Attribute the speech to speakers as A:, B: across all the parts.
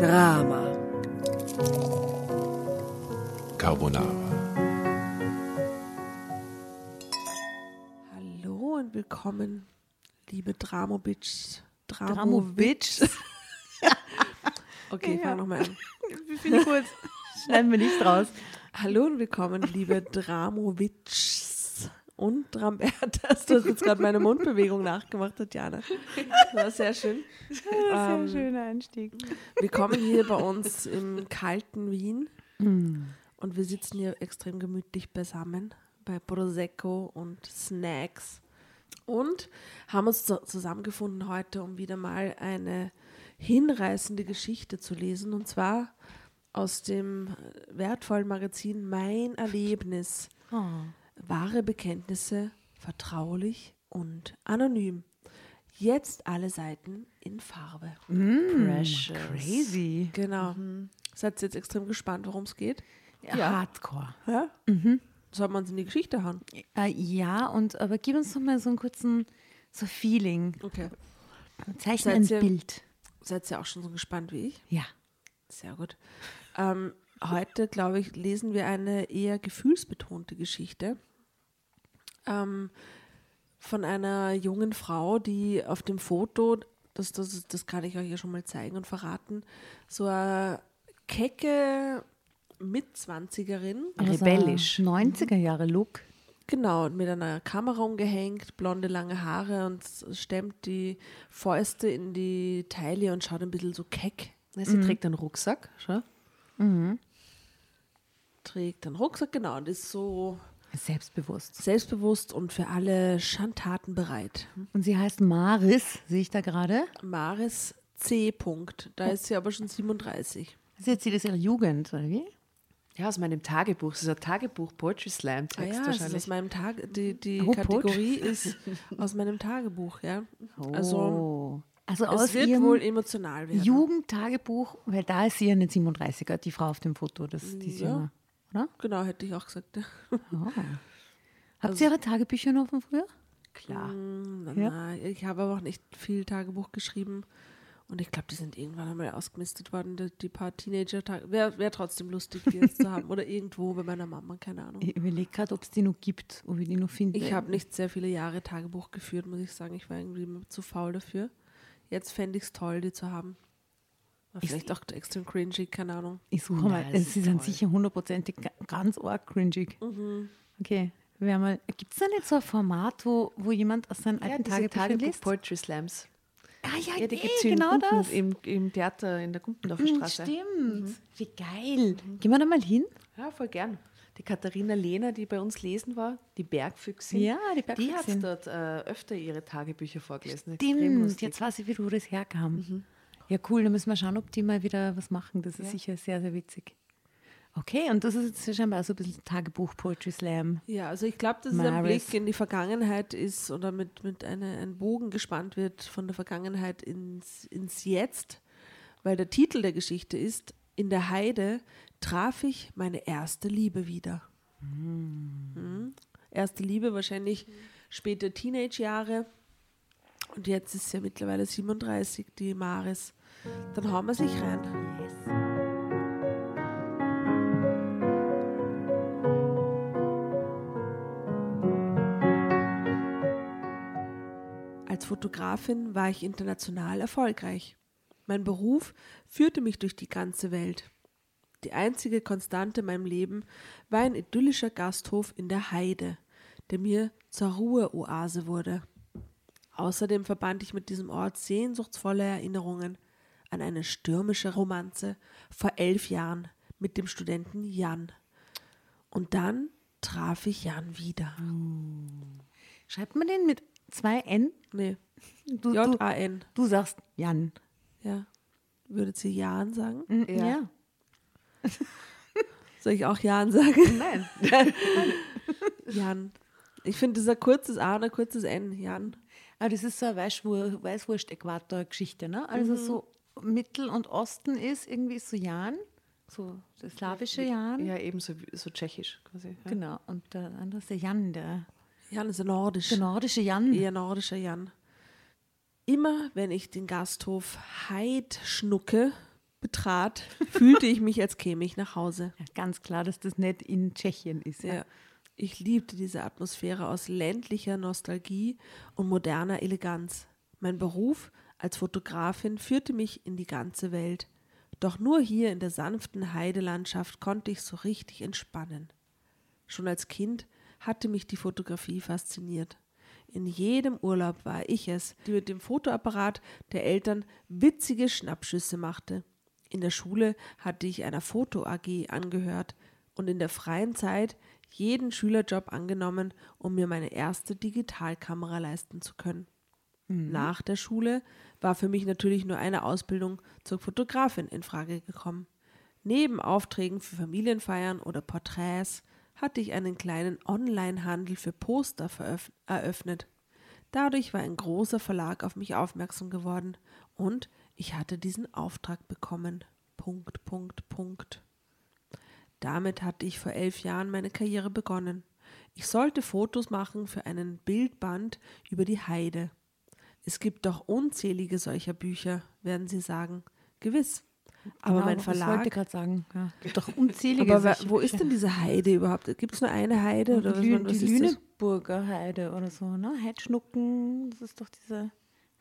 A: Drama.
B: Carbonara.
A: Hallo und willkommen, liebe Dramobitch.
C: Dramowitsch.
A: Okay,
C: Ja.
A: fang nochmal an.
C: Finde ich gut. Schneiden wir nicht raus.
A: Hallo und willkommen, liebe Dramowitschs und Drambertas. Du hast jetzt gerade meine Mundbewegung nachgemacht, Tatjana. Das war sehr schön.
C: Sehr
A: Ähm,
C: schöner Einstieg.
A: Willkommen hier bei uns im kalten Wien.
C: Mm.
A: Und wir sitzen hier extrem gemütlich beisammen bei Prosecco und Snacks. Und haben uns zu- zusammengefunden heute, um wieder mal eine hinreißende Geschichte zu lesen. Und zwar aus dem wertvollen Magazin Mein Erlebnis.
C: Oh.
A: Wahre Bekenntnisse, vertraulich und anonym. Jetzt alle Seiten in Farbe.
C: Precious. Crazy.
A: Genau. Seid ihr jetzt extrem gespannt, worum es geht?
C: Ja. Hardcore.
A: Ja? Soll man uns in die Geschichte hauen?
C: Äh, ja, und aber gib uns doch mal so einen kurzen so Feeling.
A: Okay.
C: Zeichne ein
A: ihr-
C: Bild.
A: Seid ihr auch schon so gespannt wie ich?
C: Ja.
A: Sehr gut. Ähm, heute, glaube ich, lesen wir eine eher gefühlsbetonte Geschichte ähm, von einer jungen Frau, die auf dem Foto, das, das, das kann ich euch ja schon mal zeigen und verraten, so eine kecke Mitzwanzigerin,
C: Rebellisch. 90er Jahre Look.
A: Genau, mit einer Kamera umgehängt, blonde lange Haare und stemmt die Fäuste in die Taille und schaut ein bisschen so keck.
D: Ja, Sie trägt einen Rucksack, schau.
A: Trägt einen Rucksack, genau, und ist so
C: Selbstbewusst.
A: selbstbewusst und für alle Schandtaten bereit.
C: Und sie heißt Maris, sehe ich da gerade.
A: Maris C. Punkt. Da ist sie aber schon 37.
C: Also jetzt sieht es ihre Jugend, oder wie?
D: Ja, aus meinem Tagebuch. Das ist ein Tagebuch, Poetry Slam
A: Ah
D: Text
A: ja, das ist
D: wahrscheinlich.
A: aus meinem Tag, die, die
C: Oh,
A: Kategorie ist aus meinem Tagebuch, ja. Also
C: Oh. also
A: es
C: aus
A: wird
C: ihrem
A: wohl emotional werden.
C: Jugendtagebuch, weil da ist sie ja eine 37er, die Frau auf dem Foto, das, die ist
A: Ja.
C: jünger, oder?
A: Genau, hätte ich auch gesagt.
C: Habt ihr ihre Tagebücher noch von früher?
D: Klar.
A: Na,
C: Ja.
A: na, ich habe aber auch nicht viel Tagebuch geschrieben. Und ich glaube, die sind irgendwann einmal ausgemistet worden, die, die paar Teenager-Tage. Wäre wär trotzdem lustig, die jetzt zu haben. Oder irgendwo bei meiner Mama, keine Ahnung.
C: Ich überlege gerade, ob es die noch gibt, ob wir die noch finden.
A: Ich habe nicht sehr viele Jahre Tagebuch geführt, muss ich sagen. Ich war irgendwie zu faul dafür. Jetzt fände ich es toll, die zu haben. Aber
C: Ich-
A: vielleicht auch extrem cringy, keine Ahnung.
C: Ich suche
D: Nein,
C: mal,
D: ist
C: ist dann
D: toll.
C: sicher hundertprozentig ga- ganz arg cringig.
A: Mhm.
C: Okay, gibt es da nicht so ein Format, wo, wo jemand aus seinen
D: Ja,
C: alten
D: diese
C: Tagebüchern
D: Tagebuch
C: liest?
D: Poetry Slams.
C: Ah ja,
D: Ja, die
C: eh,
D: gibt es
C: genau
D: im, Gumpen-
C: das.
D: im, im Theater in der Gumpendorfer
C: Hm,
D: Straße.
C: Stimmt, wie geil. Gehen wir da mal hin?
D: Ja, voll gern. Die Katharina Lehner, die bei uns lesen war, die Bergfüchsin,
C: Ja, die
D: die hat
C: Bergfüchsin.
D: dort äh, öfter ihre Tagebücher vorgelesen.
C: Stimmt, jetzt weiß ich wieder, wo das herkam. Ja, cool, dann müssen wir schauen, ob die mal wieder was machen. Das ist
D: Ja.
C: sicher sehr, sehr witzig. Okay, und das ist jetzt scheinbar so ein bisschen Tagebuch, Poetry Slam.
A: Ja, also ich glaube, dass es ein
C: Maris.
A: Blick in die Vergangenheit ist oder mit, mit eine, ein Bogen gespannt wird von der Vergangenheit ins, ins Jetzt, weil der Titel der Geschichte ist, in der Heide traf ich meine erste Liebe wieder. Mhm. Erste Liebe wahrscheinlich späte Teenage-Jahre und jetzt ist sie ja mittlerweile 37, die Maris. Dann hauen wir sich rein. Als Fotografin war ich international erfolgreich. Mein Beruf führte mich durch die ganze Welt. Die einzige Konstante in meinem Leben war ein idyllischer Gasthof in der Heide, der mir zur Ruheoase wurde. Außerdem verband ich mit diesem Ort sehnsuchtsvolle Erinnerungen an eine stürmische Romanze vor elf Jahren mit dem Studenten Jan. Und dann traf ich Jan wieder.
C: Schreibt man den mit zwei N?
A: Nee,
C: du,
A: J-A-N.
C: du sagst Jan.
A: Ja. Würdet sie Jan sagen?
C: Mhm,
D: Ja.
C: ja.
A: Soll ich auch Jan sagen?
D: Nein.
A: Jan. Ich finde, das ist ein kurzes A und ein kurzes N. Jan.
C: Aber das ist so eine Weißwur- Weißwurst-Äquator-Geschichte, ne? Also so Mittel- und Osten ist irgendwie so Jan, so das slawische Jan.
D: Ja, eben so, so tschechisch quasi. Ja.
C: Genau. Und der andere ist der Jan, der,
A: Jan ist ein nordisch.
C: der nordische Jan.
A: Eher nordischer Jan. Immer wenn ich den Gasthof Heid schnucke, betrat, fühlte ich mich, als käme ich nach Hause.
C: Ja, ganz klar, dass das nicht in Tschechien ist. Ja.
A: Ja. Ich liebte diese Atmosphäre aus ländlicher Nostalgie und moderner Eleganz. Mein Beruf als Fotografin führte mich in die ganze Welt. Doch nur hier in der sanften Heidelandschaft konnte ich so richtig entspannen. Schon als Kind hatte mich die Fotografie fasziniert. In jedem Urlaub war ich es, die mit dem Fotoapparat der Eltern witzige Schnappschüsse machte. In der Schule hatte ich einer Foto AG angehört und in der freien Zeit jeden Schülerjob angenommen, um mir meine erste Digitalkamera leisten zu können. Nach der Schule war für mich natürlich nur eine Ausbildung zur Fotografin in Frage gekommen. Neben Aufträgen für Familienfeiern oder Porträts hatte ich einen kleinen Online-Handel für Poster eröffnet. Dadurch war ein großer Verlag auf mich aufmerksam geworden und ich hatte diesen Auftrag bekommen. Punkt, Punkt, Punkt. Damit hatte ich vor elf Jahren meine Karriere begonnen. Ich sollte Fotos machen für einen Bildband über die Heide. Es gibt doch unzählige solcher Bücher, werden Sie sagen. Gewiss. Aber
C: Genau,
A: mein
C: Das wollte
A: Verlag.
C: ich gerade sagen. Ja. Gibt Doch unzählige
A: Aber wo ist denn diese Heide überhaupt? Gibt es nur eine Heide? Oder was,
C: die,
A: man- was
C: die? Lüneburger Heide oder so, ne? Heidschnucken, das ist doch diese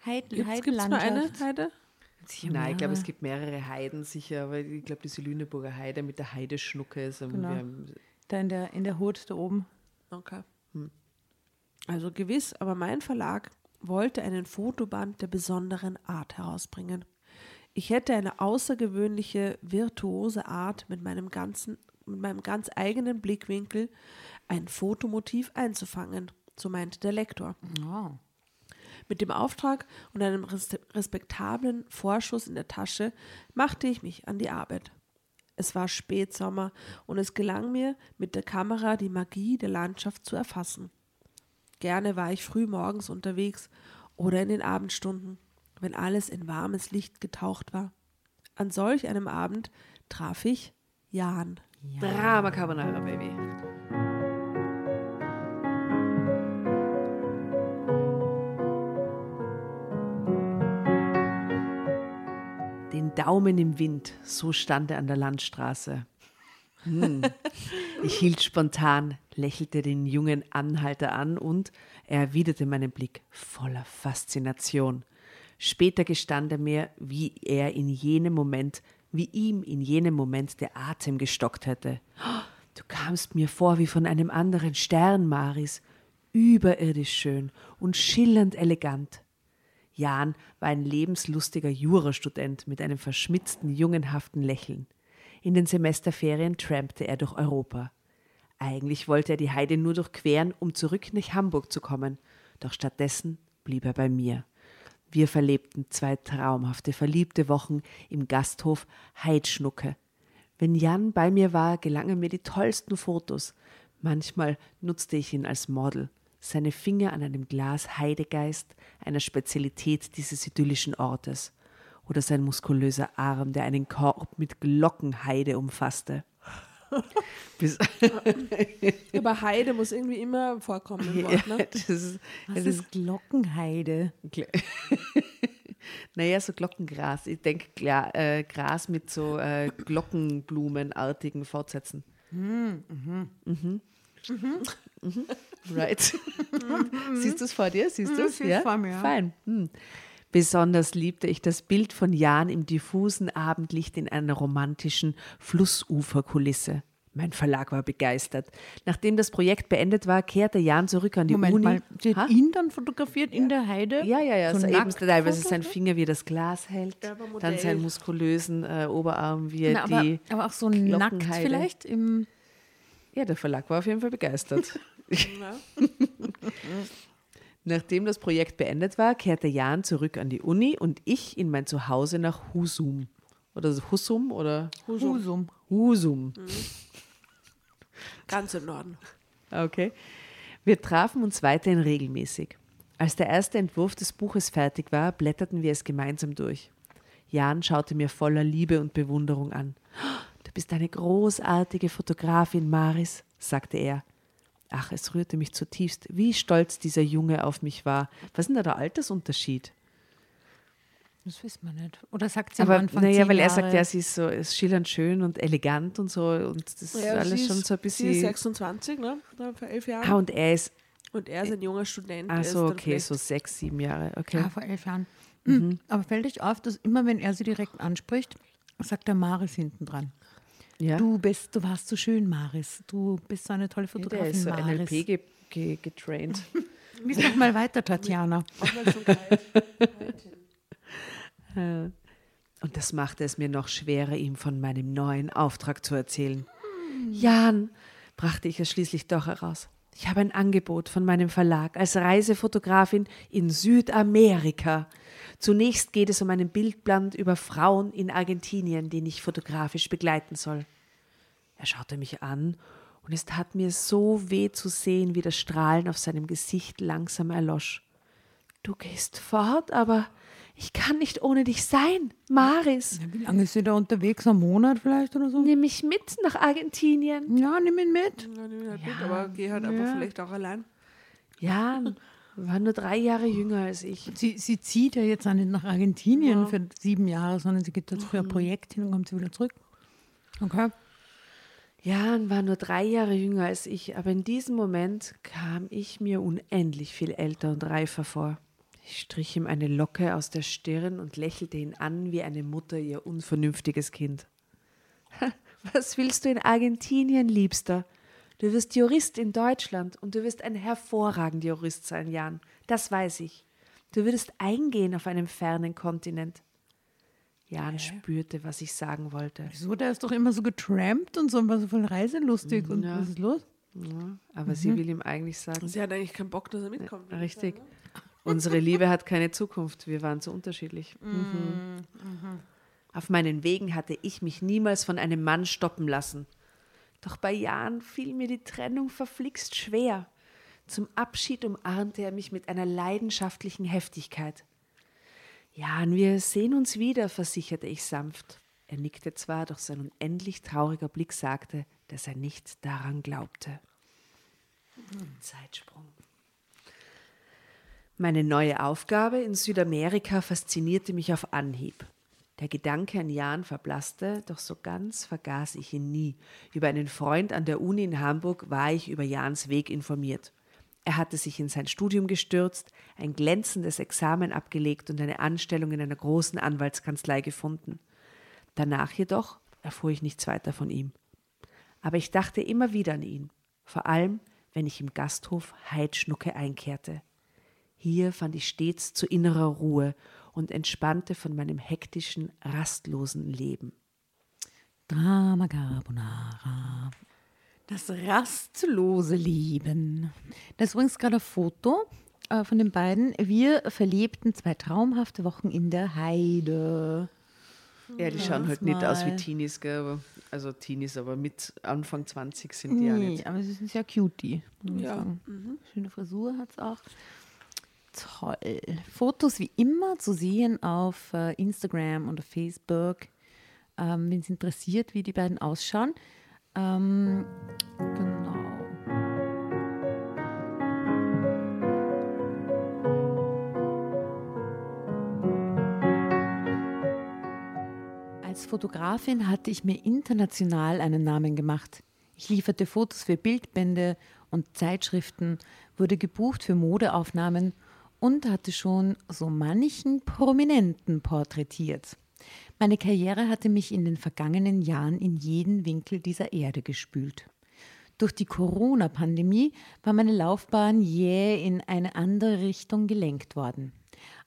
C: Heid
A: Gibt es nur eine. Heide?
C: Sicher
D: Nein, ich glaube, es gibt mehrere Heiden sicher, aber ich glaube, diese Lüneburger Heide mit der Heideschnucke ist
C: Genau. Da in der, in der Hut da oben.
A: Okay. Also gewiss, aber mein Verlag wollte einen Fotoband der besonderen Art herausbringen. Ich hätte eine außergewöhnliche, virtuose Art mit meinem ganzen, mit meinem ganz eigenen Blickwinkel ein Fotomotiv einzufangen, so meinte der Lektor.
C: Oh.
A: Mit dem Auftrag und einem res- respektablen Vorschuss in der Tasche machte ich mich an die Arbeit. Es war Spätsommer und es gelang mir, mit der Kamera die Magie der Landschaft zu erfassen. Gerne war ich früh morgens unterwegs oder in den Abendstunden, wenn alles in warmes Licht getaucht war. An solch einem Abend traf ich Jan.
D: Drama Carbonara, Baby. Den Daumen im Wind, so stand er an der Landstraße. Hm. Ich hielt spontan, lächelte den jungen Anhalter an und er erwiderte meinen Blick voller Faszination. Später gestand er mir, wie er in jenem Moment, wie ihm in jenem Moment der Atem gestockt hätte. Du kamst mir vor wie von einem anderen Stern, Maris, überirdisch schön und schillernd elegant. Jan war ein lebenslustiger Jurastudent mit einem verschmitzten, jungenhaften Lächeln. In den Semesterferien trampte er durch Europa. Eigentlich wollte er die Heide nur durchqueren, um zurück nach Hamburg zu kommen, doch stattdessen blieb er bei mir. Wir verlebten zwei traumhafte, verliebte Wochen im Gasthof Heidschnucke. Wenn Jan bei mir war, gelangen mir die tollsten Fotos. Manchmal nutzte ich ihn als Model. Seine Finger an einem Glas Heidegeist, einer Spezialität dieses idyllischen Ortes. Oder sein muskulöser Arm, der einen Korb mit Glockenheide umfasste.
A: Aber Heide muss irgendwie immer vorkommen im Wort, ne?
D: das ist,
C: Was
D: das
C: ist Glockenheide?
D: Gl- naja, so Glockengras. Ich denke äh, Gras mit so äh, Glockenblumenartigen Fortsätzen. Mhm. Mhm. Right. Siehst du es vor dir? Siehst du es?
C: seh's vor mir, ja.
D: Fein. Hm. Besonders liebte ich das Bild von Jan im diffusen Abendlicht in einer romantischen Flussuferkulisse. Mein Verlag war begeistert. Nachdem das Projekt beendet war, kehrte Jan zurück an die
C: Moment
D: Uni.
C: mal, sie
D: Ha?
C: hat ihn dann fotografiert in der Heide?
D: Ja, ja, ja.
C: So
D: So eben teilweise sein Finger, wie er das Glas hält. Dann seinen muskulösen äh, Oberarm, wie er
C: Na, aber,
D: die.
C: aber auch so nackt vielleicht? Im,
D: Ja, der Verlag war auf jeden Fall begeistert. Nachdem das Projekt beendet war, kehrte Jan zurück an die Uni und ich in mein Zuhause nach Husum. Oder Husum oder
C: Husum.
D: Husum.
A: Ganz im Norden.
D: Okay. Wir trafen uns weiterhin regelmäßig. Als der erste Entwurf des Buches fertig war, blätterten wir es gemeinsam durch. Jan schaute mir voller Liebe und Bewunderung an. Du bist eine großartige Fotografin, Maris, sagte er. Ach, es rührte mich zutiefst, wie stolz dieser Junge auf mich war. Was ist denn da der Altersunterschied?
C: Das wissen wir nicht. Oder sagt sie am
D: Aber
C: Anfang
D: naja, weil er sagt, ja, sie ist so ist schillernd schön und elegant und so und das ist
A: Ja,
D: alles
A: sie
D: schon
A: ist-
D: so ein
A: Sie ist
D: bisschen.
A: 26, ne? Vor elf Jahren.
D: Ah, und er ist,
A: und er ist ein junger Student.
D: ach
A: ist
D: so, okay, so sechs, sieben Jahre, okay.
C: Ja, vor elf Jahren. Mhm. Aber fällt euch auf, dass immer, wenn er sie direkt anspricht, sagt der Maris hinten dran.
D: Ja,
C: Du bist, du warst so schön, Maris. Du bist so eine tolle
D: der
C: Fotografin,
D: ist so
C: Maris.
D: NLP ge ge getraint.
C: Lies noch mal weiter, Tatjana.
A: Aufmerksamkeit.
D: Und das machte es mir noch schwerer, ihm von meinem neuen Auftrag zu erzählen. Jan, brachte ich es schließlich doch heraus. Ich habe ein Angebot von meinem Verlag als Reisefotografin in Südamerika. Zunächst geht es um einen Bildband über Frauen in Argentinien, den ich fotografisch begleiten soll. Er schaute mich an und es tat mir so weh zu sehen, wie das Strahlen auf seinem Gesicht langsam erlosch. Du gehst fort, aber ich kann nicht ohne dich sein, Maris.
C: Wie lange ist sie da unterwegs? Ein Monat vielleicht oder so?
D: Nimm mich mit nach Argentinien.
C: Ja, nimm ihn mit.
A: Ja, nimm ihn halt mit, aber geh halt einfach vielleicht auch allein.
D: Jan war nur drei Jahre jünger als ich.
C: Sie, sie zieht ja jetzt auch nicht nach Argentinien für sieben Jahre, sondern sie geht dort für ein Projekt hin und kommt sie wieder zurück. Okay.
D: Jan war nur drei Jahre jünger als ich, aber in diesem Moment kam ich mir unendlich viel älter und reifer vor. Ich strich ihm eine Locke aus der Stirn und lächelte ihn an wie eine Mutter ihr unvernünftiges Kind. Was willst du in Argentinien, Liebster? Du wirst Jurist in Deutschland und du wirst ein hervorragender Jurist sein, Jan. Das weiß ich. Du würdest eingehen auf einem fernen Kontinent. Jan spürte, was ich sagen wollte.
C: Wieso? Der ist doch immer so getrampt und so und war so voll reiselustig. Und was ist los?
D: Ja, aber sie will ihm eigentlich sagen,
A: Sie hat eigentlich keinen Bock, dass er mitkommt. ich
D: Richtig.
A: sagen,
D: Unsere Liebe hat keine Zukunft. Wir waren so unterschiedlich. Mhm. Auf meinen Wegen hatte ich mich niemals von einem Mann stoppen lassen. Doch bei Jan fiel mir die Trennung verflixt schwer. Zum Abschied umarmte er mich mit einer leidenschaftlichen Heftigkeit. Jan, wir sehen uns wieder, versicherte ich sanft. Er nickte zwar, doch sein unendlich trauriger Blick sagte, dass er nicht daran glaubte. Zeitsprung. Meine neue Aufgabe in Südamerika faszinierte mich auf Anhieb. Der Gedanke an Jan verblasste, doch so ganz vergaß ich ihn nie. Über einen Freund an der Uni in Hamburg war ich über Jans Weg informiert. Er hatte sich in sein Studium gestürzt, ein glänzendes Examen abgelegt und eine Anstellung in einer großen Anwaltskanzlei gefunden. Danach jedoch erfuhr ich nichts weiter von ihm. Aber ich dachte immer wieder an ihn, vor allem wenn ich im Gasthof Heidschnucke einkehrte. Hier fand ich stets zu innerer Ruhe und entspannte von meinem hektischen, rastlosen Leben.
C: Drama Carbonara. Das rastlose Leben. Das ist übrigens gerade ein Foto äh, von den beiden. Wir verlebten zwei traumhafte Wochen in der Heide.
D: Ja, die schauen halt nicht aus wie. Teenies, gell? Aber, also Teenies, aber mit Anfang 20 sind die ja
C: Nee,
D: nicht.
C: aber sie sind sehr cutie.
A: Ja.
C: sagen. Schöne Frisur hat es auch. Toll. Fotos wie immer zu sehen auf äh, Instagram und auf Facebook. Ähm, Wenn es interessiert, wie die beiden ausschauen. Ähm, genau. Als Fotografin hatte ich mir international einen Namen gemacht. Ich lieferte Fotos für Bildbände und Zeitschriften, wurde gebucht für Modeaufnahmen und hatte schon so manchen Prominenten porträtiert. Meine Karriere hatte mich in den vergangenen Jahren in jeden Winkel dieser Erde gespült. Durch die Corona-Pandemie war meine Laufbahn jäh in eine andere Richtung gelenkt worden.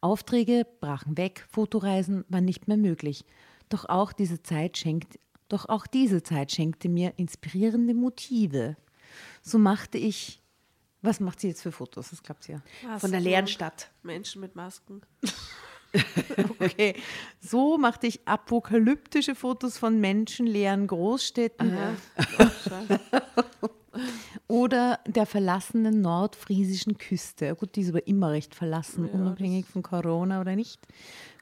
C: Aufträge brachen weg, Fotoreisen waren nicht mehr möglich. Doch auch diese Zeit schenkt, doch auch diese Zeit schenkte mir inspirierende Motive. So machte ich. Was macht sie jetzt für Fotos? Das klappt ja.
D: Von der leeren Stadt.
A: Menschen mit Masken.
C: Okay. So machte ich apokalyptische Fotos von menschenleeren Großstädten oder der verlassenen nordfriesischen Küste. Gut, die ist aber immer recht verlassen, unabhängig von Corona oder nicht.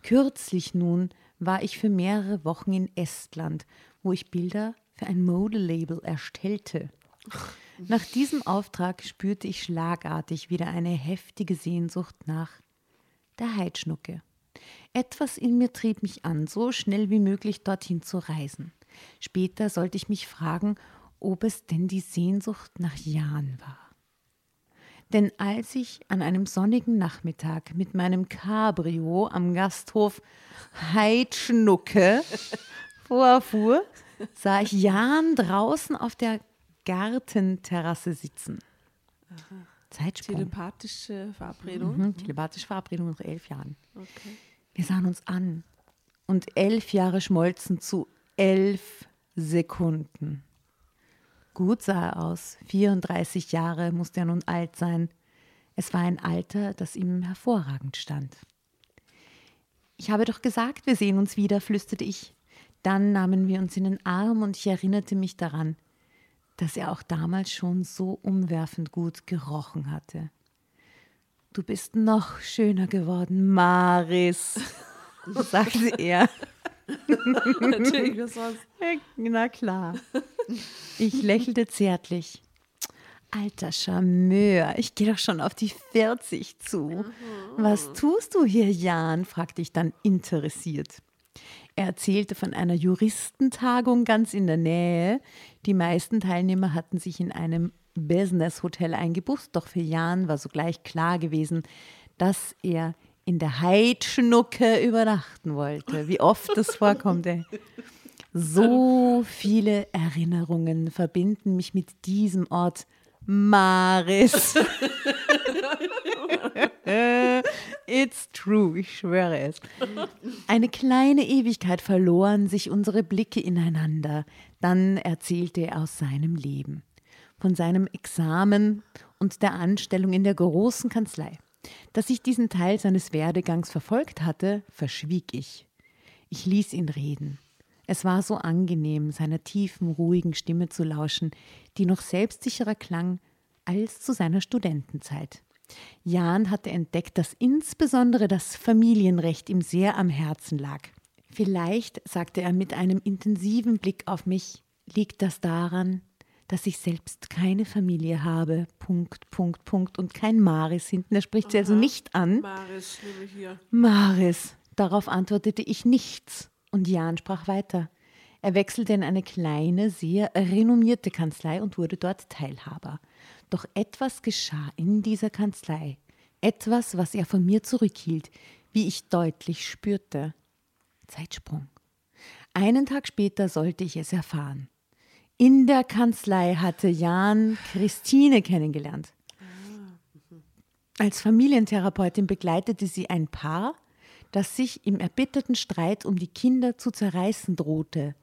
C: Kürzlich nun war ich für mehrere Wochen in Estland, wo ich Bilder für ein Modelabel erstellte. Nach diesem Auftrag spürte ich schlagartig wieder eine heftige Sehnsucht nach der Heidschnucke. Etwas in mir trieb mich an, so schnell wie möglich dorthin zu reisen. Später sollte ich mich fragen, ob es denn die Sehnsucht nach Jan war. Denn als ich an einem sonnigen Nachmittag mit meinem Cabrio am Gasthof Heidschnucke vorfuhr, sah ich Jan draußen auf der Gartenterrasse sitzen. Zeitsprung.
A: Telepathische Verabredung.
C: Mhm, telepathische Verabredung nach elf Jahren.
A: Okay.
C: Wir sahen uns an und elf Jahre schmolzen zu elf Sekunden. Gut sah er aus. 34 Jahre musste er nun alt sein. Es war ein Alter, das ihm hervorragend stand. Ich habe doch gesagt, wir sehen uns wieder, flüsterte ich. Dann nahmen wir uns in den Arm und ich erinnerte mich daran, dass er auch damals schon so umwerfend gut gerochen hatte. Du bist noch schöner geworden, Maris, sagte er.
A: Natürlich, was sonst?
C: Na klar. Ich lächelte zärtlich. Alter Charmeur, ich gehe doch schon auf die 40 zu. Was tust du hier, Jan? fragte ich dann interessiert. Er erzählte von einer Juristentagung ganz in der Nähe. Die meisten Teilnehmer hatten sich in einem Business-Hotel eingebucht, doch für Jan war sogleich klar gewesen, dass er in der Heidschnucke übernachten wollte. Wie oft das vorkommt, ey. So viele Erinnerungen verbinden mich mit diesem Ort. Maris. It's true, ich schwöre es. Eine kleine Ewigkeit verloren sich unsere Blicke ineinander. Dann erzählte er aus seinem Leben, von seinem Examen und der Anstellung in der großen Kanzlei. Dass ich diesen Teil seines Werdegangs verfolgt hatte, verschwieg ich. Ich ließ ihn reden. Es war so angenehm, seiner tiefen, ruhigen Stimme zu lauschen, die noch selbstsicherer klang als zu seiner Studentenzeit. Jan hatte entdeckt, dass insbesondere das Familienrecht ihm sehr am Herzen lag. Vielleicht, sagte er mit einem intensiven Blick auf mich, liegt das daran, dass ich selbst keine Familie habe. Punkt, Punkt, Punkt und kein Maris hinten. Er spricht sie also nicht an.
A: Maris, nehme hier.
C: Maris. Darauf antwortete ich nichts. Und Jan sprach weiter. Er wechselte in eine kleine, sehr renommierte Kanzlei und wurde dort Teilhaber. Doch etwas geschah in dieser Kanzlei. Etwas, was er von mir zurückhielt, wie ich deutlich spürte. Zeitsprung. Einen Tag später sollte ich es erfahren. In der Kanzlei hatte Jan Christine kennengelernt. Als Familientherapeutin begleitete sie ein Paar, das sich im erbitterten Streit um die Kinder zu zerreißen drohte.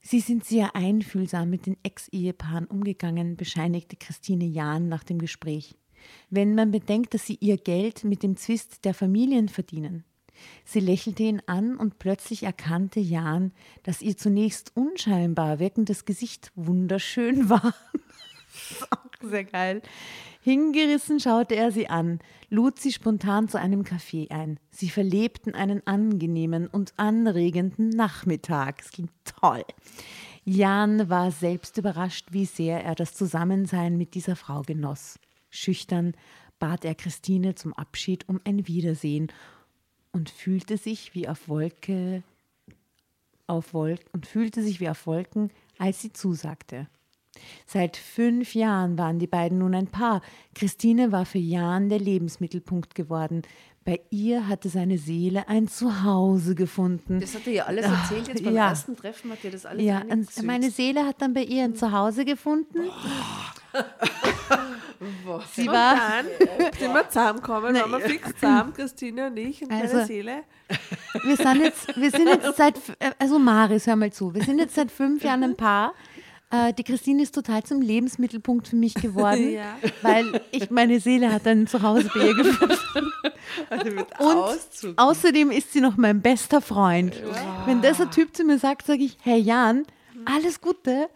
C: Sie sind sehr einfühlsam mit den Ex-Ehepaaren umgegangen, bescheinigte Christine Jahn nach dem Gespräch. Wenn man bedenkt, dass sie ihr Geld mit dem Zwist der Familien verdienen. Sie lächelte ihn an und plötzlich erkannte Jan, dass ihr zunächst unscheinbar wirkendes Gesicht wunderschön war. auch sehr geil. Hingerissen schaute er sie an, lud sie spontan zu einem Kaffee ein. Sie verlebten einen angenehmen und anregenden Nachmittag. Es ging toll. Jan war selbst überrascht, wie sehr er das Zusammensein mit dieser Frau genoss. Schüchtern bat er Christine zum Abschied um ein Wiedersehen und fühlte sich wie auf Wolke auf Wolken und fühlte sich wie auf Wolken, als sie zusagte. Seit fünf Jahren waren die beiden nun ein Paar. Christine war für Jan der Lebensmittelpunkt geworden. Bei ihr hatte seine Seele ein Zuhause gefunden.
D: Das hat er ja alles erzählt. Jetzt beim
C: Ja.
D: ersten Treffen hat er das alles
C: Ja, meine Seele hat dann bei ihr ein Zuhause gefunden. Sie
A: Und
C: war,
A: dann sind wir zusammengekommen, waren wir fix zusammen, Christine und ich und
C: Also-
A: meine Seele.
C: wir sind jetzt, wir sind jetzt seit, äh, also Maris, hör mal zu, wir sind jetzt seit fünf Jahren ein Paar. Äh, Die Christine ist total zum Lebensmittelpunkt für mich geworden,
A: Ja.
C: weil ich meine Seele hat ein Zuhause bei ihr gefunden.
D: Also
C: Und
D: Auszug.
C: außerdem ist sie noch mein bester Freund. Wenn dieser Typ zu mir sagt, sage ich, hey Jan, alles Gute,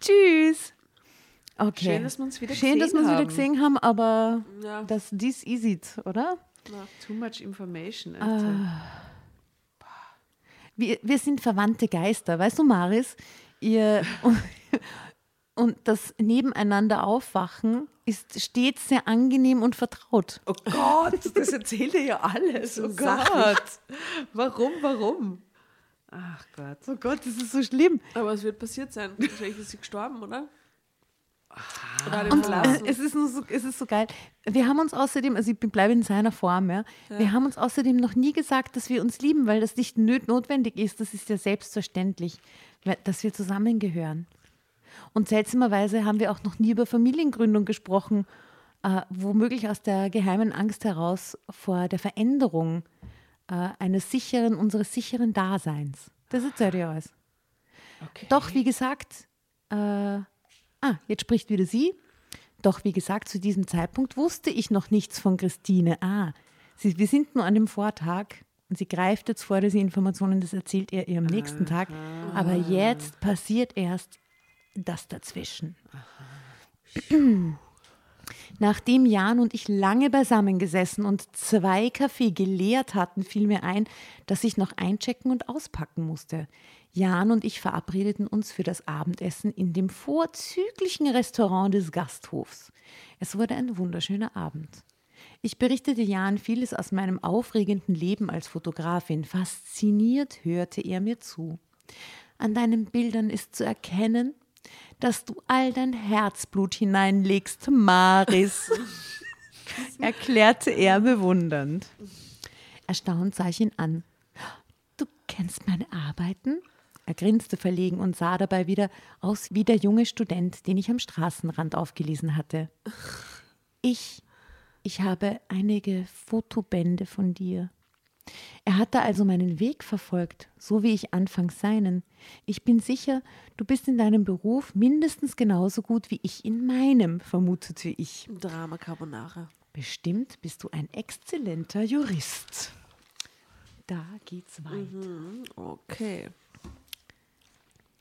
C: tschüss. Okay.
D: Schön, dass wir uns wieder
C: Schön,
D: gesehen
C: uns wieder
D: haben.
C: gesehen haben, aber
A: Ja.
C: das dies is it, oder?
D: Too much information. Alter.
C: Wir, wir sind verwandte Geister, weißt du, Maris? Ihr und, das Nebeneinander aufwachen ist stets sehr angenehm und vertraut.
D: Oh Gott, das erzählt ihr ja alles. Oh Gott. Warum, warum? Ach Gott.
C: Oh Gott, das ist so schlimm.
A: Aber es wird passiert sein. Wahrscheinlich ist sie gestorben, oder? Ihn
C: Und äh, es ist, nur so, es ist so geil. Wir haben uns außerdem, also ich bleibe in seiner Form, ja. Wir haben uns außerdem noch nie gesagt, dass wir uns lieben, weil das nicht nöt notwendig ist. Das ist ja selbstverständlich, dass wir zusammengehören. Und seltsamerweise haben wir auch noch nie über Familiengründung gesprochen, äh, womöglich aus der geheimen Angst heraus vor der Veränderung äh, eines sicheren, unseres sicheren Daseins. Das erzählt ihr alles.
D: Okay.
C: Doch, wie gesagt, äh, ah, jetzt spricht wieder sie. Doch, wie gesagt, zu diesem Zeitpunkt wusste ich noch nichts von Christine. Ah, sie, wir sind nur an dem Vortag und sie greift jetzt vor diese Informationen, das erzählt er ihr am nächsten Tag. Aber jetzt passiert erst das dazwischen. Nachdem Jan und ich lange beisammen gesessen und zwei Kaffee geleert hatten, fiel mir ein, dass ich noch einchecken und auspacken musste. Jan und ich verabredeten uns für das Abendessen in dem vorzüglichen Restaurant des Gasthofs. Es wurde ein wunderschöner Abend. Ich berichtete Jan vieles aus meinem aufregenden Leben als Fotografin. Fasziniert hörte er mir zu. An deinen Bildern ist zu erkennen, dass du all dein Herzblut hineinlegst, Maris, erklärte er bewundernd. Erstaunt sah ich ihn an. Du kennst meine Arbeiten? Er grinste verlegen und sah dabei wieder aus wie der junge Student, den ich am Straßenrand aufgelesen hatte. Ich, ich habe einige Fotobände von dir. Er hatte also meinen Weg verfolgt, so wie ich anfangs seinen. Ich bin sicher, du bist in deinem Beruf mindestens genauso gut wie ich in meinem, vermutete ich.
A: Drama Carbonara.
C: Bestimmt bist du ein exzellenter Jurist. Da geht's weiter.
A: Okay.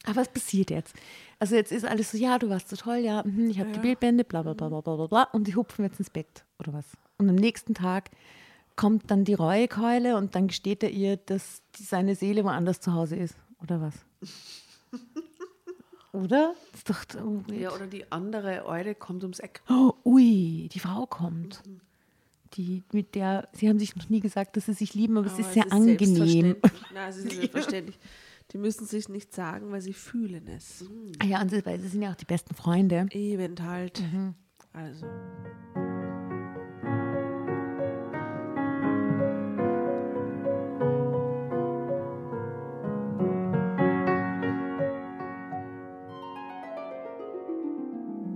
C: Aber was passiert jetzt? Also jetzt ist alles so, ja, du warst so toll, ja, mhm, ich habe die Bildbände, bla bla bla bla bla bla und die hupfen jetzt ins Bett oder was. Und am nächsten Tag kommt dann die Reuekeule und dann gesteht er ihr, dass seine Seele woanders zu Hause ist oder was. oder? Ist doch, oh,
D: Ja, oder die andere Eule kommt ums Eck.
C: oh, ui, die Frau kommt. Die, mit der, sie haben sich noch nie gesagt, dass sie sich lieben, aber, es
A: Aber
C: ist sehr
A: es
C: angenehm.
A: selbstverständlich. Nein, es ist selbstverständlich. Die müssen sich nicht sagen, weil sie fühlen es.
C: Ah Ja, und sie, weil sie sind ja auch die besten Freunde.
A: Eben halt. Also.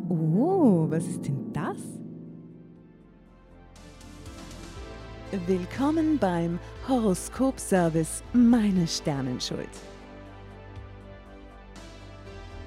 C: Oh, was ist denn das? Willkommen beim Horoskop-Service Meine Sternenschuld.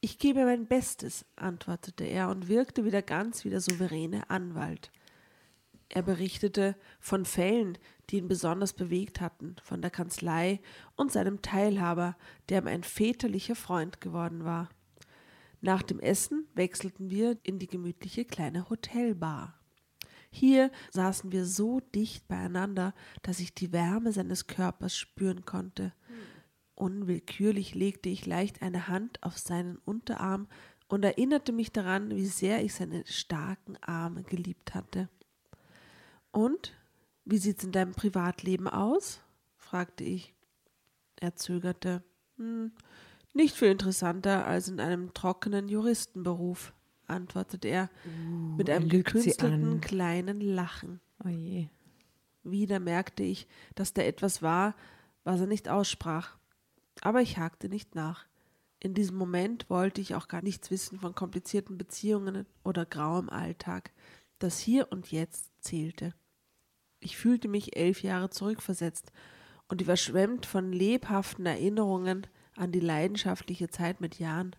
A: Ich gebe mein Bestes, antwortete er und wirkte wieder ganz wie der souveräne Anwalt. Er berichtete von Fällen, die ihn besonders bewegt hatten, von der Kanzlei und seinem Teilhaber, der ihm ein väterlicher Freund geworden war. Nach dem Essen wechselten wir in die gemütliche kleine Hotelbar. Hier saßen wir so dicht beieinander, dass ich die Wärme seines Körpers spüren konnte. Unwillkürlich legte ich leicht eine Hand auf seinen Unterarm und erinnerte mich daran, wie sehr ich seine starken Arme geliebt hatte. Und wie sieht's in deinem Privatleben aus? fragte ich. Er zögerte. Hm, nicht viel interessanter als in einem trockenen Juristenberuf, antwortete er mit einem gekünstelten kleinen Lachen.
C: Oh.
A: Wieder merkte ich, dass da etwas war, was er nicht aussprach. Aber ich hakte nicht nach. In diesem Moment wollte ich auch gar nichts wissen von komplizierten Beziehungen oder grauem Alltag. Das Hier und Jetzt zählte. Ich fühlte mich elf Jahre zurückversetzt und überschwemmt von lebhaften Erinnerungen an die leidenschaftliche Zeit mit Jan.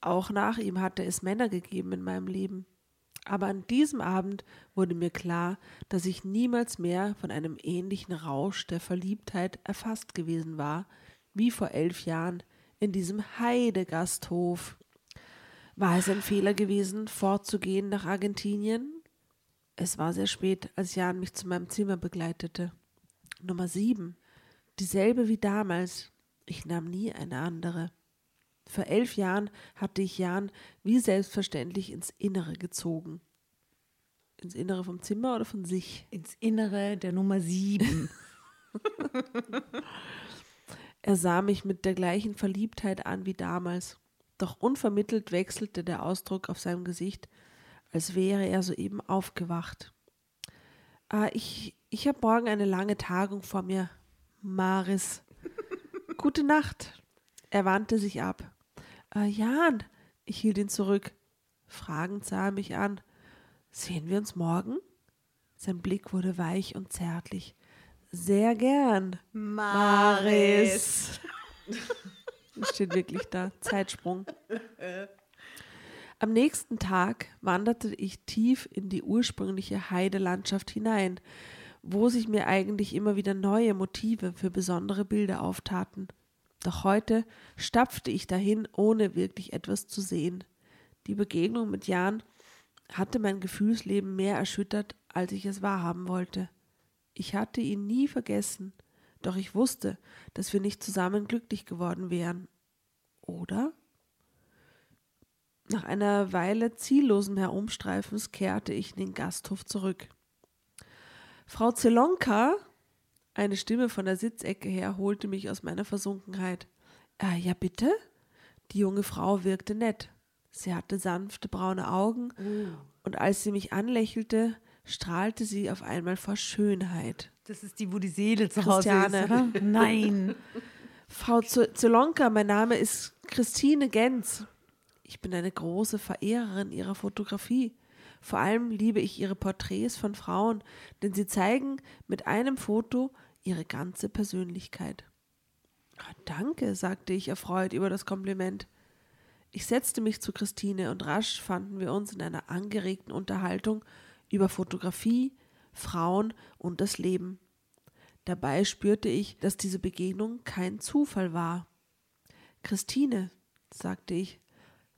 A: Auch nach ihm hatte es Männer gegeben in meinem Leben. Aber an diesem Abend wurde mir klar, dass ich niemals mehr von einem ähnlichen Rausch der Verliebtheit erfasst gewesen war, wie vor elf Jahren in diesem Heidegasthof. War es ein Fehler gewesen, fortzugehen nach Argentinien? Es war sehr spät, als Jan mich zu meinem Zimmer begleitete. Nummer sieben. Dieselbe wie damals. Ich nahm nie eine andere. Vor elf Jahren hatte ich Jan wie selbstverständlich ins Innere gezogen. Ins Innere vom Zimmer oder von sich?
C: Ins Innere der Nummer sieben.
A: er sah mich mit der gleichen Verliebtheit an wie damals, doch unvermittelt wechselte der Ausdruck auf seinem Gesicht, als wäre er soeben aufgewacht. Ah, ich, ich habe morgen eine lange Tagung vor mir, Maris. Gute Nacht. Er wandte sich ab. Äh, Jan, ich hielt ihn zurück. Fragend sah er mich an. Sehen wir uns morgen? Sein Blick wurde weich und zärtlich. Sehr gern.
C: Maris.
A: Steht wirklich da. Zeitsprung. Am nächsten Tag wanderte ich tief in die ursprüngliche Heidelandschaft hinein, wo sich mir eigentlich immer wieder neue Motive für besondere Bilder auftaten. Doch heute stapfte ich dahin, ohne wirklich etwas zu sehen. Die Begegnung mit Jan hatte mein Gefühlsleben mehr erschüttert, als ich es wahrhaben wollte. Ich hatte ihn nie vergessen, doch ich wusste, dass wir nicht zusammen glücklich geworden wären. Oder? Nach einer Weile ziellosen Herumstreifens kehrte ich in den Gasthof zurück. Frau Zelonka eine Stimme von der Sitzecke her holte mich aus meiner Versunkenheit. Äh, ja, bitte? Die junge Frau wirkte nett. Sie hatte sanfte braune Augen oh. und als sie mich anlächelte, strahlte sie auf einmal vor Schönheit.
C: Das ist die, wo die Seele zu Hause ist, oder?
A: Nein. Frau Zolonka, mein Name ist Christine Genz. Ich bin eine große Verehrerin ihrer Fotografie. Vor allem liebe ich ihre Porträts von Frauen, denn sie zeigen mit einem Foto ihre ganze Persönlichkeit. Ah, danke, sagte ich erfreut über das Kompliment. Ich setzte mich zu Christine und rasch fanden wir uns in einer angeregten Unterhaltung über Fotografie, Frauen und das Leben. Dabei spürte ich, dass diese Begegnung kein Zufall war. Christine, sagte ich,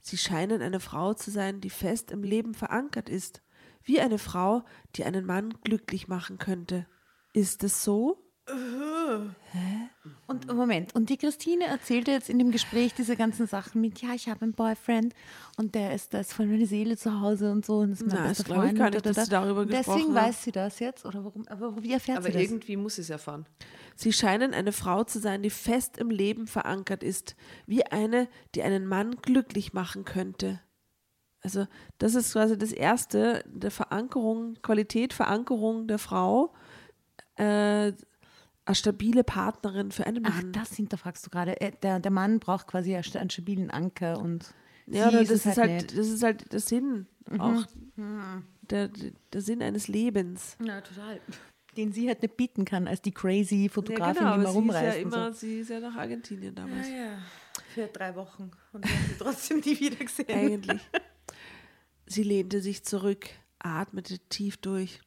A: Sie scheinen eine Frau zu sein, die fest im Leben verankert ist, wie eine Frau, die einen Mann glücklich machen könnte. Ist es so?
C: Hä? Und Moment, und die Christine erzählte jetzt in dem Gespräch diese ganzen Sachen mit, ja, ich habe einen Boyfriend und der ist, da ist voll meine Seele zu Hause und so. Und
A: das ist mein das glaube ich gar nicht, dass sie darüber
C: gesprochen Deswegen weiß sie das jetzt, oder warum, aber wie erfährt
D: aber
C: sie
D: das? Aber irgendwie muss sie es erfahren.
A: Sie scheinen eine Frau zu sein, die fest im Leben verankert ist, wie eine, die einen Mann glücklich machen könnte. Also das ist quasi das Erste, der Verankerung, Qualität, Verankerung der Frau, äh, eine stabile Partnerin für einen Mann.
C: Ach, das hinterfragst du gerade. Äh, der, der Mann braucht quasi einen stabilen Anker und
A: ja, das ist, halt, halt das ist halt der Sinn mhm. auch. Mhm. Der, der Sinn eines Lebens.
C: Ja, total. Den sie halt nicht bieten kann, als die crazy Fotografin, ja, genau, die mal rumreist.
A: Sie ist, ja immer, so. sie ist ja nach Argentinien damals.
C: Ja, ja. Für drei Wochen. Und wir haben sie trotzdem nie wieder gesehen.
A: Eigentlich. Sie lehnte sich zurück, atmete tief durch.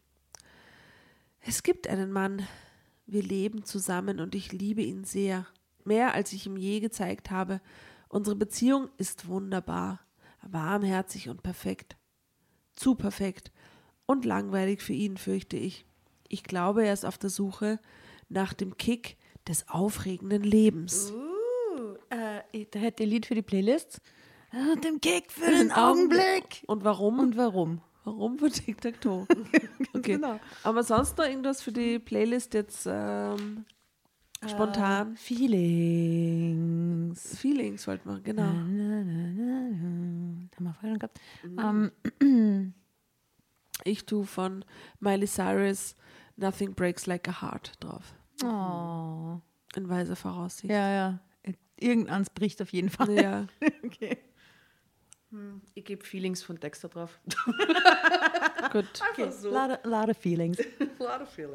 A: Es gibt einen Mann, wir leben zusammen und ich liebe ihn sehr. Mehr als ich ihm je gezeigt habe. Unsere Beziehung ist wunderbar, warmherzig und perfekt. Zu perfekt und langweilig für ihn, fürchte ich. Ich glaube, er ist auf der Suche nach dem Kick des aufregenden Lebens.
C: Uh, äh, da hätte ihr Lied für die Playlist. Dem Kick für den Augenblick.
A: Und warum?
C: Und warum?
A: Warum für Tic-Tac-Toe? Okay. genau. Aber sonst noch irgendwas für die Playlist jetzt ähm, spontan?
C: Uh, Feelings.
A: Feelings wollten wir, genau. Na, na, na,
C: haben wir vorhin gehabt. Mhm. Um,
A: ich tue von Miley Cyrus Nothing Breaks Like a Heart drauf.
C: Oh.
A: In weiser Voraussicht.
C: Ja, ja. Irgendeins bricht auf jeden Fall.
A: Ja.
C: Okay.
D: Ich gebe Feelings von Dexter drauf.
A: Gut.
C: okay. Lot, of, lot of feelings.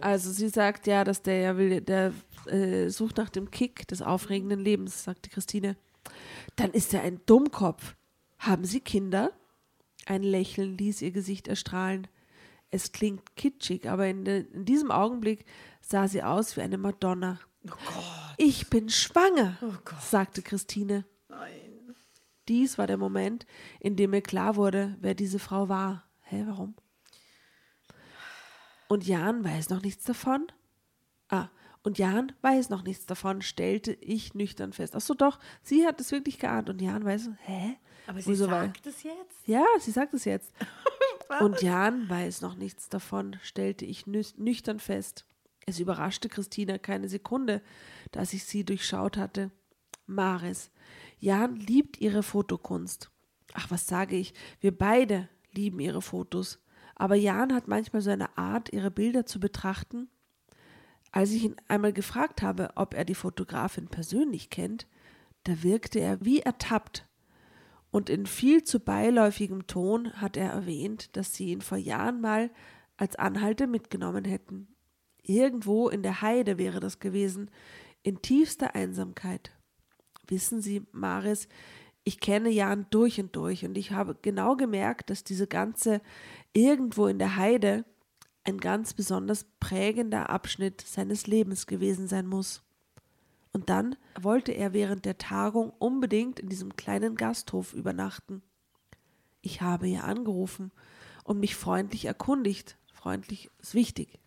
A: Also sie sagt ja, dass der ja will, der äh, sucht nach dem Kick des aufregenden Lebens, sagte Christine. Dann ist er ein Dummkopf. Haben Sie Kinder? Ein Lächeln ließ ihr Gesicht erstrahlen. Es klingt kitschig, aber in, de, in diesem Augenblick sah sie aus wie eine Madonna. Ich bin schwanger, sagte Christine. Dies war der Moment, in dem mir klar wurde, wer diese Frau war. Hä, warum? Und Jan weiß noch nichts davon? Ah, und Jan weiß noch nichts davon, stellte ich nüchtern fest. Ach so, doch, sie hat es wirklich geahnt und Jan weiß, hä?
C: Aber
A: sie Wieso,
C: sagt es jetzt?
A: Ja, sie sagt es jetzt. Und Jan weiß noch nichts davon, stellte ich nü nüchtern fest. Es überraschte Christina keine Sekunde, dass ich sie durchschaut hatte. Maris, Jan liebt ihre Fotokunst. Ach, was sage ich? Wir beide lieben ihre Fotos. Aber Jan hat manchmal so eine Art, ihre Bilder zu betrachten. Als ich ihn einmal gefragt habe, ob er die Fotografin persönlich kennt, da wirkte er wie ertappt und in viel zu beiläufigem Ton hat er erwähnt, dass sie ihn vor Jahren mal als Anhalter mitgenommen hätten. Irgendwo in der Heide wäre das gewesen, in tiefster Einsamkeit. Wissen Sie, Maris, ich kenne Jan durch und durch und ich habe genau gemerkt, dass diese ganze irgendwo in der Heide ein ganz besonders prägender Abschnitt seines Lebens gewesen sein muss. Und dann wollte er während der Tagung unbedingt in diesem kleinen Gasthof übernachten. Ich habe ihr angerufen und mich freundlich erkundigt. Freundlich ist wichtig.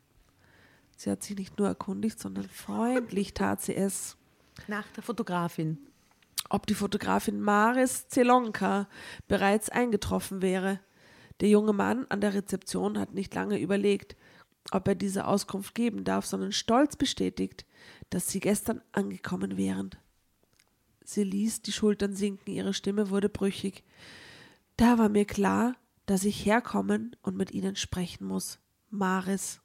A: Sie hat sich nicht nur erkundigt, sondern freundlich tat sie es,
C: Nach der Fotografin.
A: ob die Fotografin Maris Zelonka bereits eingetroffen wäre. Der junge Mann an der Rezeption hat nicht lange überlegt, ob er diese Auskunft geben darf, sondern stolz bestätigt, dass sie gestern angekommen wären. Sie ließ die Schultern sinken, ihre Stimme wurde brüchig. Da war mir klar, dass ich herkommen und mit ihnen sprechen muss. Maris.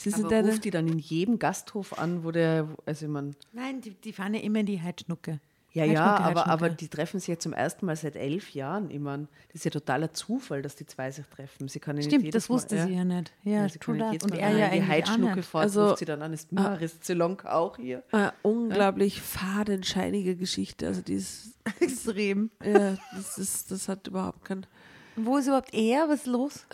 A: Sie sind
D: Aber ruft die dann in jedem Gasthof an, wo der, also ich mein,
C: Nein, die, die fahren ja immer in die Heidschnucke.
D: ja, ja,
C: Heidschnucke,
D: aber, aber die treffen sich ja zum ersten Mal seit elf Jahren. Ich mein, das ist ja totaler Zufall, dass die zwei sich treffen. Sie kann ja nicht
C: Stimmt,
D: jedes
C: das wusste
D: Mal,
C: sie ja nicht. Ja,
D: Ja, sie
C: true
D: kann nicht
C: Und
D: Mal
C: er ja
D: in die Heidschnucke fort,
A: Also-
D: ruft sie dann an, ist Maris Zelonka auch hier?
A: Eine unglaublich fadenscheinige Geschichte. Also die ist,
C: Extrem.
A: ja, das ist, das hat überhaupt kein.
C: Wo ist überhaupt er? Was ist los?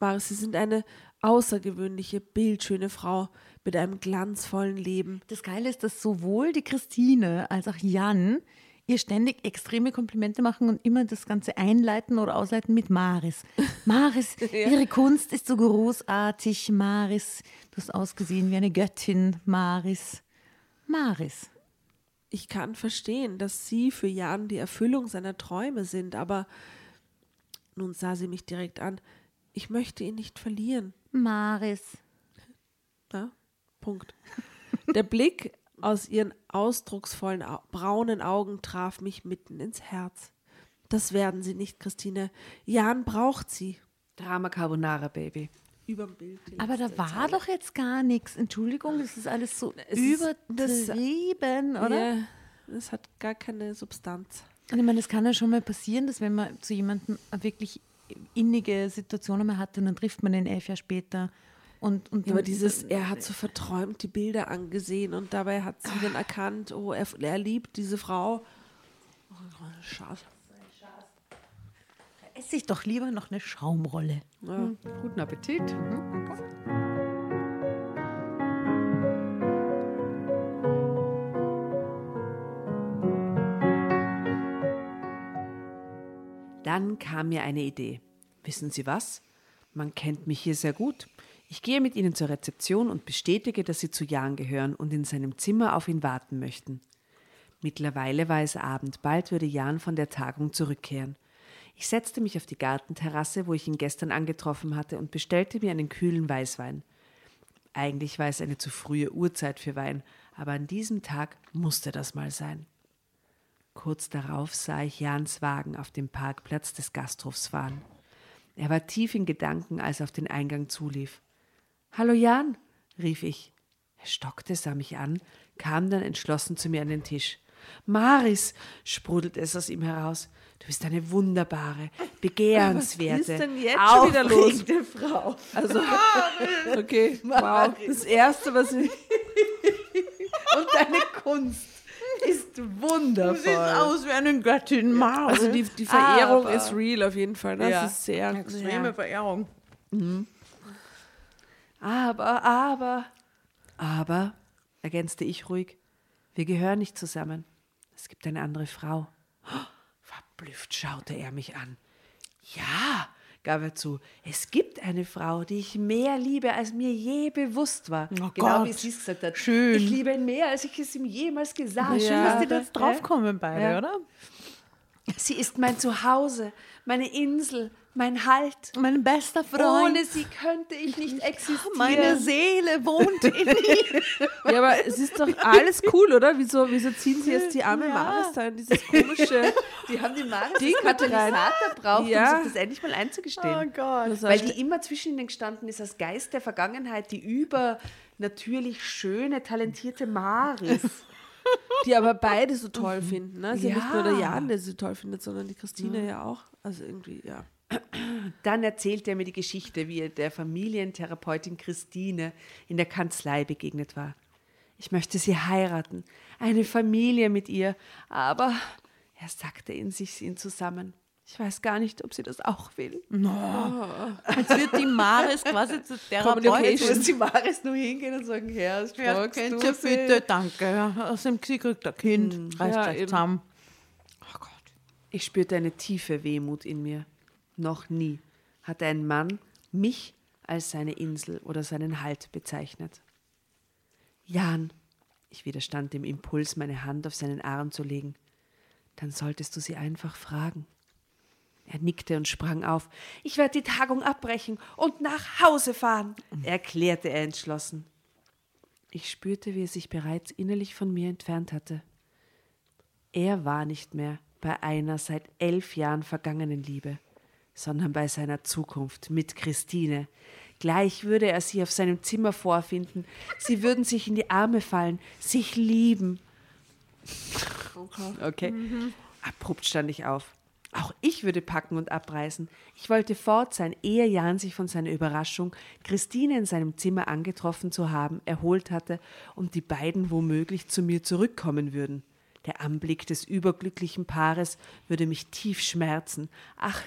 A: Maris, Sie sind eine außergewöhnliche, bildschöne Frau mit einem glanzvollen Leben.
C: Das Geile ist, dass sowohl die Christine als auch Jan ihr ständig extreme Komplimente machen und immer das Ganze einleiten oder ausleiten mit Maris. Maris, ihre Kunst ist so großartig. Maris, du hast ausgesehen wie eine Göttin. Maris. Maris.
A: Ich kann verstehen, dass Sie für Jan die Erfüllung seiner Träume sind, aber nun sah sie mich direkt an. Ich möchte ihn nicht verlieren.
C: Maris.
A: Ja, Punkt. Der Blick aus ihren ausdrucksvollen Au braunen Augen traf mich mitten ins Herz. Das werden sie nicht, Christine. Jan braucht sie.
D: Drama Carbonara, Baby.
A: Überm Bild.
C: Aber da war
A: Zeile.
C: doch jetzt gar nichts. Entschuldigung, das ist alles so
A: Es ist- das-
C: übertrieben, oder?
A: Ja, das hat gar keine Substanz.
C: Und ich meine, es kann ja schon mal passieren, dass wenn man zu jemandem wirklich innige Situationen mal hat und dann trifft man ihn elf Jahre später. Und, und
A: Ja, aber dieses, er hat so verträumt die Bilder angesehen und dabei hat sie dann erkannt, oh, er, er liebt diese Frau. Oh, schade.
C: esse ich doch lieber noch eine Schaumrolle.
A: Ja.
D: Guten Appetit. Dann kam mir eine Idee. Wissen Sie was? Man kennt mich hier sehr gut. Ich gehe mit Ihnen zur Rezeption und bestätige, dass Sie zu Jan gehören und in seinem Zimmer auf ihn warten möchten. Mittlerweile war es Abend, bald würde Jan von der Tagung zurückkehren. Ich setzte mich auf die Gartenterrasse, wo ich ihn gestern angetroffen hatte, und bestellte mir einen kühlen Weißwein. Eigentlich war es eine zu frühe Uhrzeit für Wein, aber an diesem Tag musste das mal sein. Kurz darauf sah ich Jans Wagen auf dem Parkplatz des Gasthofs fahren. Er war tief in Gedanken, als er auf den Eingang zulief. Hallo Jan, rief ich. Er stockte, sah mich an, kam dann entschlossen zu mir an den Tisch. Maris, sprudelt es aus ihm heraus. Du bist eine wunderbare, begehrenswerte,
A: Was ist denn jetzt schon wieder los?
D: aufregende Frau.
A: Also, okay, wow. Das Erste, was ich.
D: Und deine Kunst ist wundervoll.
C: wie eine Göttin Maus.
A: Also die, die Verehrung
D: Aber-
A: ist real auf jeden Fall. Das
D: Ja.
A: ist sehr
C: extreme Verehrung.
D: Aber, aber, aber, ergänzte ich ruhig, wir gehören nicht zusammen. Es gibt eine andere Frau. Verblüfft schaute er mich an. Ja, gab er zu, es gibt eine Frau, die ich mehr liebe, als mir je bewusst war.
C: Oh
D: genau
C: Gott.
D: wie sie es gesagt hat.
C: Schön.
D: Ich liebe ihn mehr, als ich es ihm jemals gesagt
C: schön,
A: Ja.
C: dass die da jetzt draufkommen beide,
D: Ja.
C: oder?
D: Sie ist mein Zuhause, meine Insel, mein Halt.
C: Mein bester Freund.
D: Ohne sie könnte ich nicht existieren.
C: meine Seele wohnt in ihm.
A: Ja, aber es ist doch alles cool, oder? Wieso, wieso ziehen sie jetzt die arme Maris da in dieses komische.
D: Die haben die Maris
A: Ding
D: als Katalysator braucht,
A: Ja.
D: um sich das endlich mal einzugestehen.
C: Gott.
A: Das
D: Weil die immer zwischen ihnen gestanden ist als Geist der Vergangenheit, die übernatürlich schöne, talentierte Maris.
A: die aber beide so toll finden. Ne? Also
D: Ja.
A: nicht nur der Jan, der sie toll findet, sondern die Christine ja auch. Also irgendwie, ja.
D: Dann erzählte er mir die Geschichte, wie er der Familientherapeutin Christine in der Kanzlei begegnet war. Ich möchte sie heiraten, eine Familie mit ihr, aber er sagte in sich ihn zusammen. Ich weiß gar nicht, ob sie das auch will.
C: Jetzt wird die Maris quasi zur Therapeutin.
D: Muss die Maris nur hingehen und sagen, Herr,
C: Ja,
D: fragst
C: kennt
D: du
C: ihr
D: sie?
C: bitte, danke. Ja, Aus dem Krieg kriegt ein Kind. Reißt
A: ja,
C: euch zusammen. Oh Gott.
D: Ich spürte eine tiefe Wehmut in mir. Noch nie hatte ein Mann mich als seine Insel oder seinen Halt bezeichnet. Jan, ich widerstand dem Impuls, meine Hand auf seinen Arm zu legen. Dann solltest du sie einfach fragen. Er nickte und sprang auf. Ich werde die Tagung abbrechen und nach Hause fahren, erklärte er entschlossen. Ich spürte, wie er sich bereits innerlich von mir entfernt hatte. Er war nicht mehr bei einer seit elf Jahren vergangenen Liebe, sondern bei seiner Zukunft mit Christine. Gleich würde er sie auf seinem Zimmer vorfinden. Sie würden sich in die Arme fallen, sich lieben. Okay. Abrupt stand ich auf. Auch ich würde packen und abreisen. Ich wollte fort sein, ehe Jan sich von seiner Überraschung, Christine in seinem Zimmer angetroffen zu haben, erholt hatte und die beiden womöglich zu mir zurückkommen würden. Der Anblick des überglücklichen Paares würde mich tief schmerzen. Ach,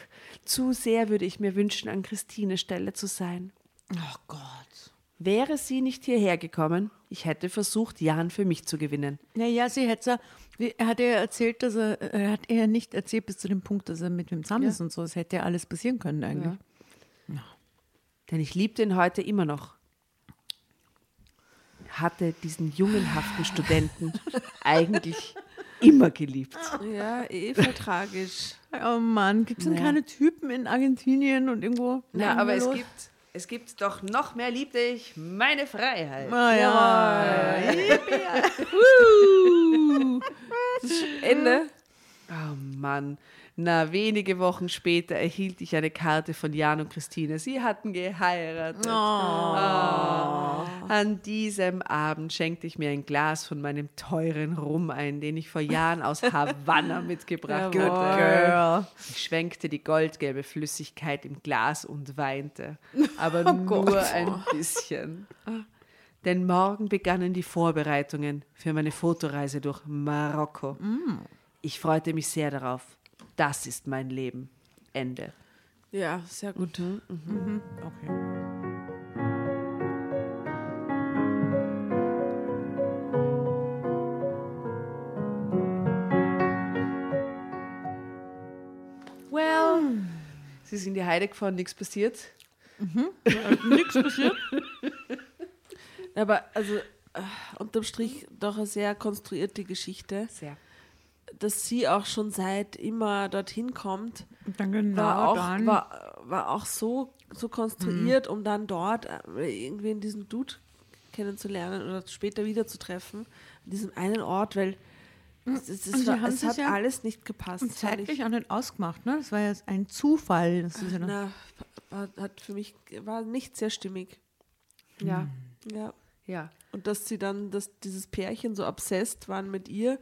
D: zu sehr würde ich mir wünschen, an Christines Stelle zu sein.
C: Oh Gott.
D: Wäre sie nicht hierher gekommen, ich hätte versucht, Jan für mich zu gewinnen.
C: Naja, sie hätte er hat ja erzählt, dass er, er hat eher nicht erzählt bis zu dem Punkt, dass er mit wem zusammen ist und so. Es hätte ja alles passieren können eigentlich.
D: Denn ich liebte ihn heute immer noch. Hatte diesen jungenhaften Studenten eigentlich immer geliebt.
A: Ja, eh voll tragisch.
C: Oh Mann, gibt es denn
D: Ja.
C: keine Typen in Argentinien und irgendwo?
D: Ja, aber es gibt, es gibt doch noch mehr liebte ich meine Freiheit.
C: Ah, ja.
A: Ende.
D: Oh Mann. Na, wenige Wochen später erhielt ich eine Karte von Jan und Christine. Sie hatten geheiratet.
C: Oh.
D: Ah. An diesem Abend schenkte ich mir ein Glas von meinem teuren Rum ein, den ich vor Jahren aus Havanna mitgebracht
A: Jawohl.
D: hatte.
C: Girl.
D: Ich schwenkte die goldgelbe Flüssigkeit im Glas und weinte, aber
C: Oh
D: nur ein bisschen. Denn morgen begannen die Vorbereitungen für meine Fotoreise durch Marokko.
C: Mm.
D: Ich freute mich sehr darauf. Das ist mein Leben. Ende.
A: Ja, sehr gut.
C: Okay.
D: Well, sie sind in die Heide gefahren, nichts passiert.
C: Nichts passiert.
A: Aber also äh, unterm Strich doch eine sehr konstruierte Geschichte,
D: Sehr.
A: Dass sie auch schon seit immer dorthin kommt.
C: Genau
A: war auch, war, war auch so, so konstruiert, um dann dort äh, irgendwie in diesen Dude kennenzulernen oder später wiederzutreffen, an diesem einen Ort, weil es, es, es,
C: sie
A: war, es hat
C: ja
A: alles nicht gepasst.
C: und zeitlich
A: ich-
C: auch nicht ausgemacht, ne? Das war ja ein Zufall. Das ist ja
A: Na, war, hat für mich war nicht sehr stimmig.
D: Ja.
A: Ja.
D: Ja.
A: Und dass sie dann, dass dieses Pärchen so obsessed waren mit ihr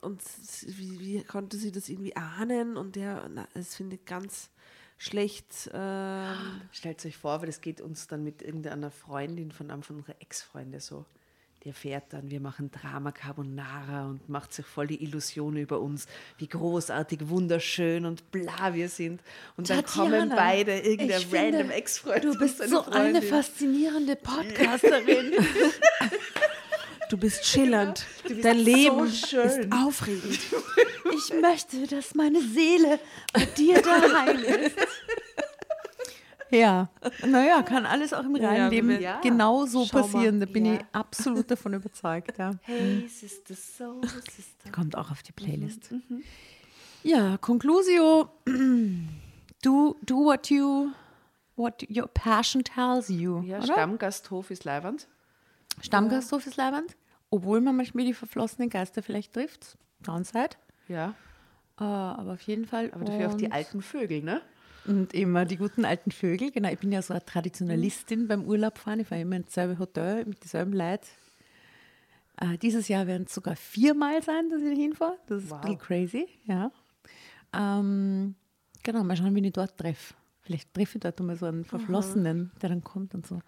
A: und wie, wie konnte sie das irgendwie ahnen? Und der, na, das finde ich ganz schlecht. Ähm,
D: Stellt euch vor, weil das geht uns dann mit irgendeiner Freundin von einem von unseren Ex-Freunde so. Der fährt dann, wir machen Drama Carbonara und macht sich voll die Illusion über uns, wie großartig, wunderschön und bla wir sind. Und dann kommen beide, irgendein random Ex-Freund.
C: Du bist so eine faszinierende Podcasterin.
A: du bist schillernd.
D: bist
A: Dein
D: so
A: Leben
D: schön.
A: ist aufregend.
C: Ich möchte, dass meine Seele bei dir daheim ist. Ja, naja, kann alles auch im realen
A: Ja,
C: Leben
A: ja.
C: genau so
A: Schau mal.
C: passieren. Da bin
D: Ja.
C: ich absolut davon überzeugt. Ja.
D: Hey, Sister, Soul, Sister.
C: Kommt auch auf die Playlist. Ja, Conclusio. Do, do what you what your passion tells you.
D: Ja,
C: oder?
D: Stammgasthof ist Leiband.
C: Stammgasthof ist leibend. Obwohl man manchmal die verflossenen Geister vielleicht trifft. Downside.
D: Ja,
C: Äh, aber auf jeden Fall.
D: aber dafür auch die alten Vögel, ne?
C: Und immer die guten alten Vögel. Genau, ich bin ja so eine Traditionalistin beim Urlaubfahren. Ich fahre immer ins selbe Hotel mit dieselben Leuten. Äh, dieses Jahr werden es sogar viermal sein, dass ich hinfahre. Das ist
D: Wow.
C: ein bisschen crazy, ja. Ähm, genau, mal schauen, wen ich dort treffe. Vielleicht treffe ich dort mal so einen Verflossenen, der dann kommt und so.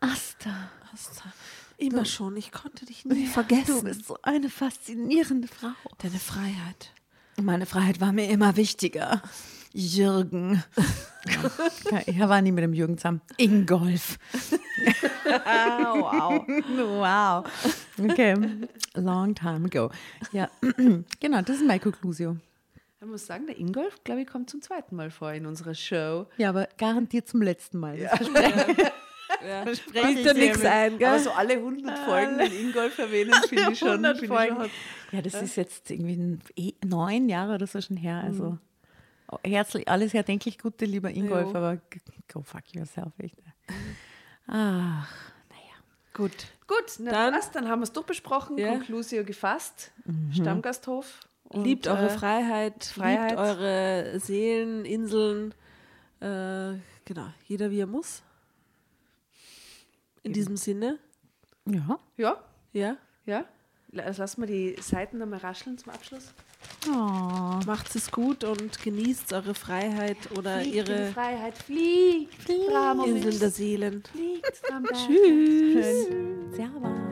C: Asta,
A: Hast du Immer schon, ich konnte dich nie vergessen.
C: du bist so eine faszinierende Frau.
A: Deine Freiheit.
C: Meine Freiheit war mir immer wichtiger. Jürgen. ja, ich war nie mit dem Jürgen zusammen. Ingolf. wow. wow. Okay. Long time ago. Ja, genau, das ist meine Conclusio.
D: Ich muss sagen, der Ingolf, glaube ich, kommt zum zweiten Mal vor in unserer Show.
C: Ja, aber garantiert zum letzten Mal. Das
A: Ja. dir
C: dir
A: nichts ein, gell?
D: Aber so alle 100 Folgen den Ingolf erwähnen, finde ich schon.
C: 100
D: finde ich schon-
C: Ja, das ist jetzt irgendwie eh neun Jahre oder so schon her. Also herzlich, alles erdenklich Gute, lieber Ingolf,
A: Jo.
C: aber go fuck yourself, echt. Ach, naja.
A: Gut.
D: Gut, na
A: Dann-
D: was, dann haben wir es durchbesprochen,
A: Ja.
D: Conclusio gefasst, Stammgasthof. Und,
A: liebt eure
D: äh,
A: Freiheit,
D: Freiheit.
A: liebt eure Seelen, Inseln. Äh, genau, jeder wie er muss. In diesem Sinne,
C: Ja.
D: Ja,
A: ja,
D: ja. Lass lassen wir die Seiten nochmal rascheln zum Abschluss.
C: Oh.
A: macht es gut und genießt eure Freiheit oder
D: Fliegt in
A: ihre
D: Freiheit, fliegt, fliegt,
A: Inseln der Seelen.
D: fliegt, Tschüss.
A: Tschüss.
C: Servus.